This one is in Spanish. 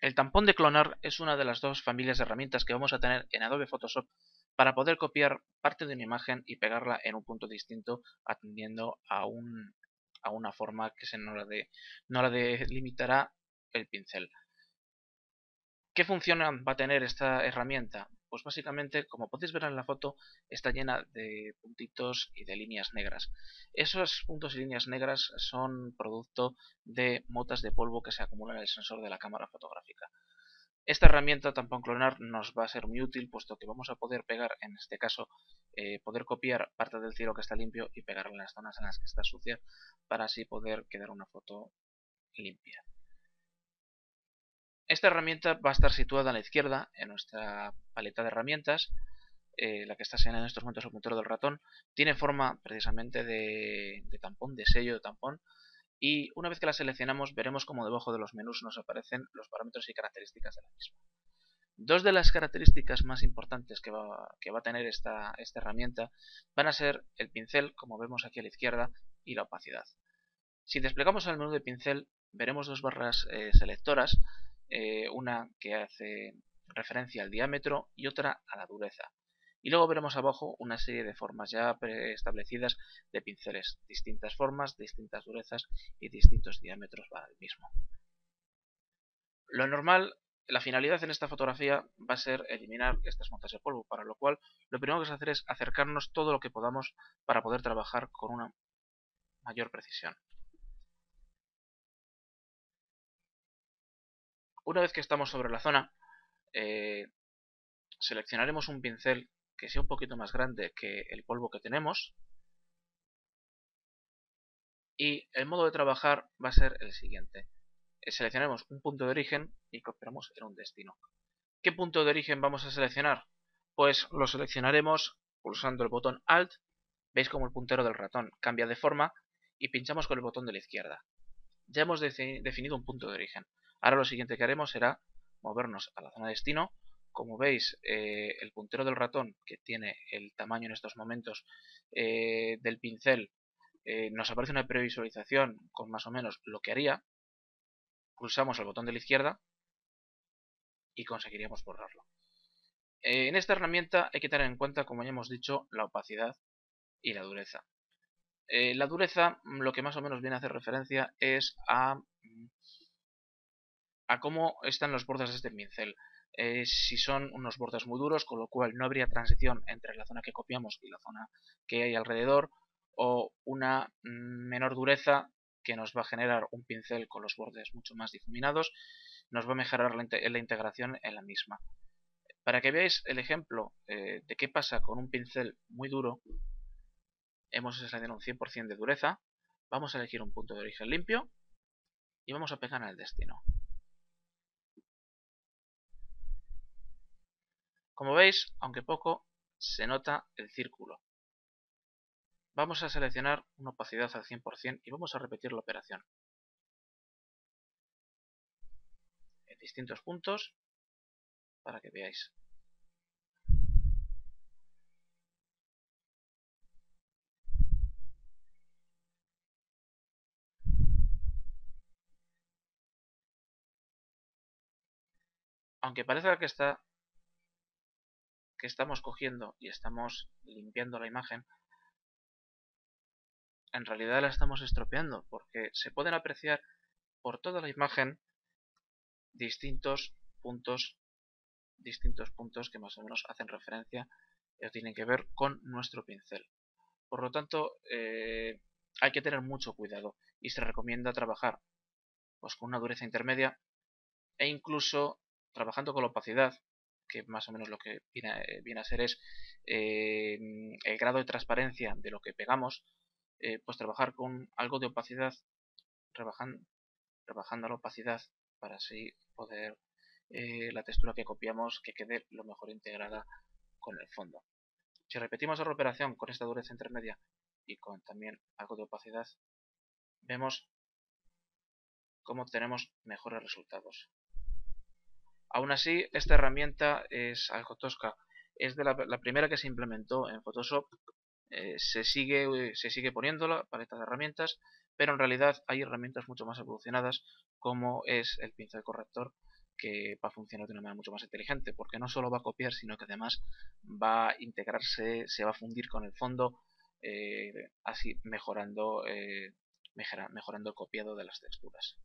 El tampón de clonar es una de las dos familias de herramientas que vamos a tener en Adobe Photoshop para poder copiar parte de una imagen y pegarla en un punto distinto atendiendo a, un, a una forma que se no la, de, no la delimitará el pincel. ¿Qué función va a tener esta herramienta? Pues básicamente, como podéis ver en la foto, está llena de puntitos y de líneas negras. Esos puntos y líneas negras son producto de motas de polvo que se acumulan en el sensor de la cámara fotográfica. Esta herramienta tampón clonar nos va a ser muy útil puesto que vamos a poder pegar, en este caso, eh, poder copiar parte del cielo que está limpio y pegarla en las zonas en las que está sucia para así poder quedar una foto limpia. Esta herramienta va a estar situada a la izquierda en nuestra paleta de herramientas, eh, la que está señalada en estos momentos el puntero del ratón. Tiene forma precisamente de, tampón, de sello de tampón, y una vez que la seleccionamos veremos como debajo de los menús nos aparecen los parámetros y características de la misma. Dos de las características más importantes que va, a tener esta, herramienta van a ser el pincel, como vemos aquí a la izquierda, y la opacidad. Si desplegamos el menú de pincel, veremos dos barras eh, selectoras eh, una que hace referencia al diámetro y otra a la dureza. Y luego veremos abajo una serie de formas ya preestablecidas de pinceles, distintas formas, distintas durezas y distintos diámetros para el mismo. Lo normal, la finalidad en esta fotografía va a ser eliminar estas motas de polvo, para lo cual lo primero que vamos a hacer es acercarnos todo lo que podamos para poder trabajar con una mayor precisión. Una vez que estamos sobre la zona, eh, seleccionaremos un pincel que sea un poquito más grande que el polvo que tenemos. Y el modo de trabajar va a ser el siguiente. Eh, seleccionaremos un punto de origen y copiamos en un destino. ¿Qué punto de origen vamos a seleccionar? Pues lo seleccionaremos pulsando el botón Alt. Veis como el puntero del ratón cambia de forma y pinchamos con el botón de la izquierda. Ya hemos definido un punto de origen. Ahora lo siguiente que haremos será movernos a la zona de destino. Como veis, eh, el puntero del ratón, que tiene el tamaño en estos momentos eh, del pincel, eh, nos aparece una previsualización con más o menos lo que haría. Pulsamos el botón de la izquierda y conseguiríamos borrarlo. en esta herramienta hay que tener en cuenta, como ya hemos dicho, la opacidad y la dureza. la dureza, lo que más o menos viene a hacer referencia es a a cómo están los bordes de este pincel. Eh, si son unos bordes muy duros, con lo cual no habría transición entre la zona que copiamos y la zona que hay alrededor, o una mm, menor dureza que nos va a generar un pincel con los bordes mucho más difuminados, nos va a mejorar la, integración en la misma. Para que veáis el ejemplo eh, de qué pasa con un pincel muy duro, hemos seleccionado un 100% de dureza, vamos a elegir un punto de origen limpio y vamos a pegar en el destino. Como veis, aunque poco, se nota el círculo. Vamos a seleccionar una opacidad al 100% y vamos a repetir la operación. En distintos puntos para que veáis. Aunque parezca que está que estamos cogiendo y estamos limpiando la imagen, en realidad la estamos estropeando porque se pueden apreciar por toda la imagen distintos puntos distintos puntos que más o menos hacen referencia o tienen que ver con nuestro pincel. Por lo tanto, eh, hay que tener mucho cuidado y se recomienda trabajar pues, con una dureza intermedia e incluso trabajando con la opacidad que más o menos lo que viene, a ser es eh, el grado de transparencia de lo que pegamos, eh, pues trabajar con algo de opacidad, rebajando, la opacidad para así poder eh, la textura que copiamos que quede lo mejor integrada con el fondo. Si repetimos la operación con esta dureza intermedia y con también algo de opacidad, vemos cómo obtenemos mejores resultados. Aún así, esta herramienta es algo tosca. Es de la, primera que se implementó en Photoshop. Eh, se, sigue, se sigue poniendo la paleta de herramientas, pero en realidad hay herramientas mucho más evolucionadas como es el pincel corrector que va a funcionar de una manera mucho más inteligente, porque no solo va a copiar, sino que además va a integrarse, se va a fundir con el fondo, eh, así mejorando, eh, mejorando el copiado de las texturas.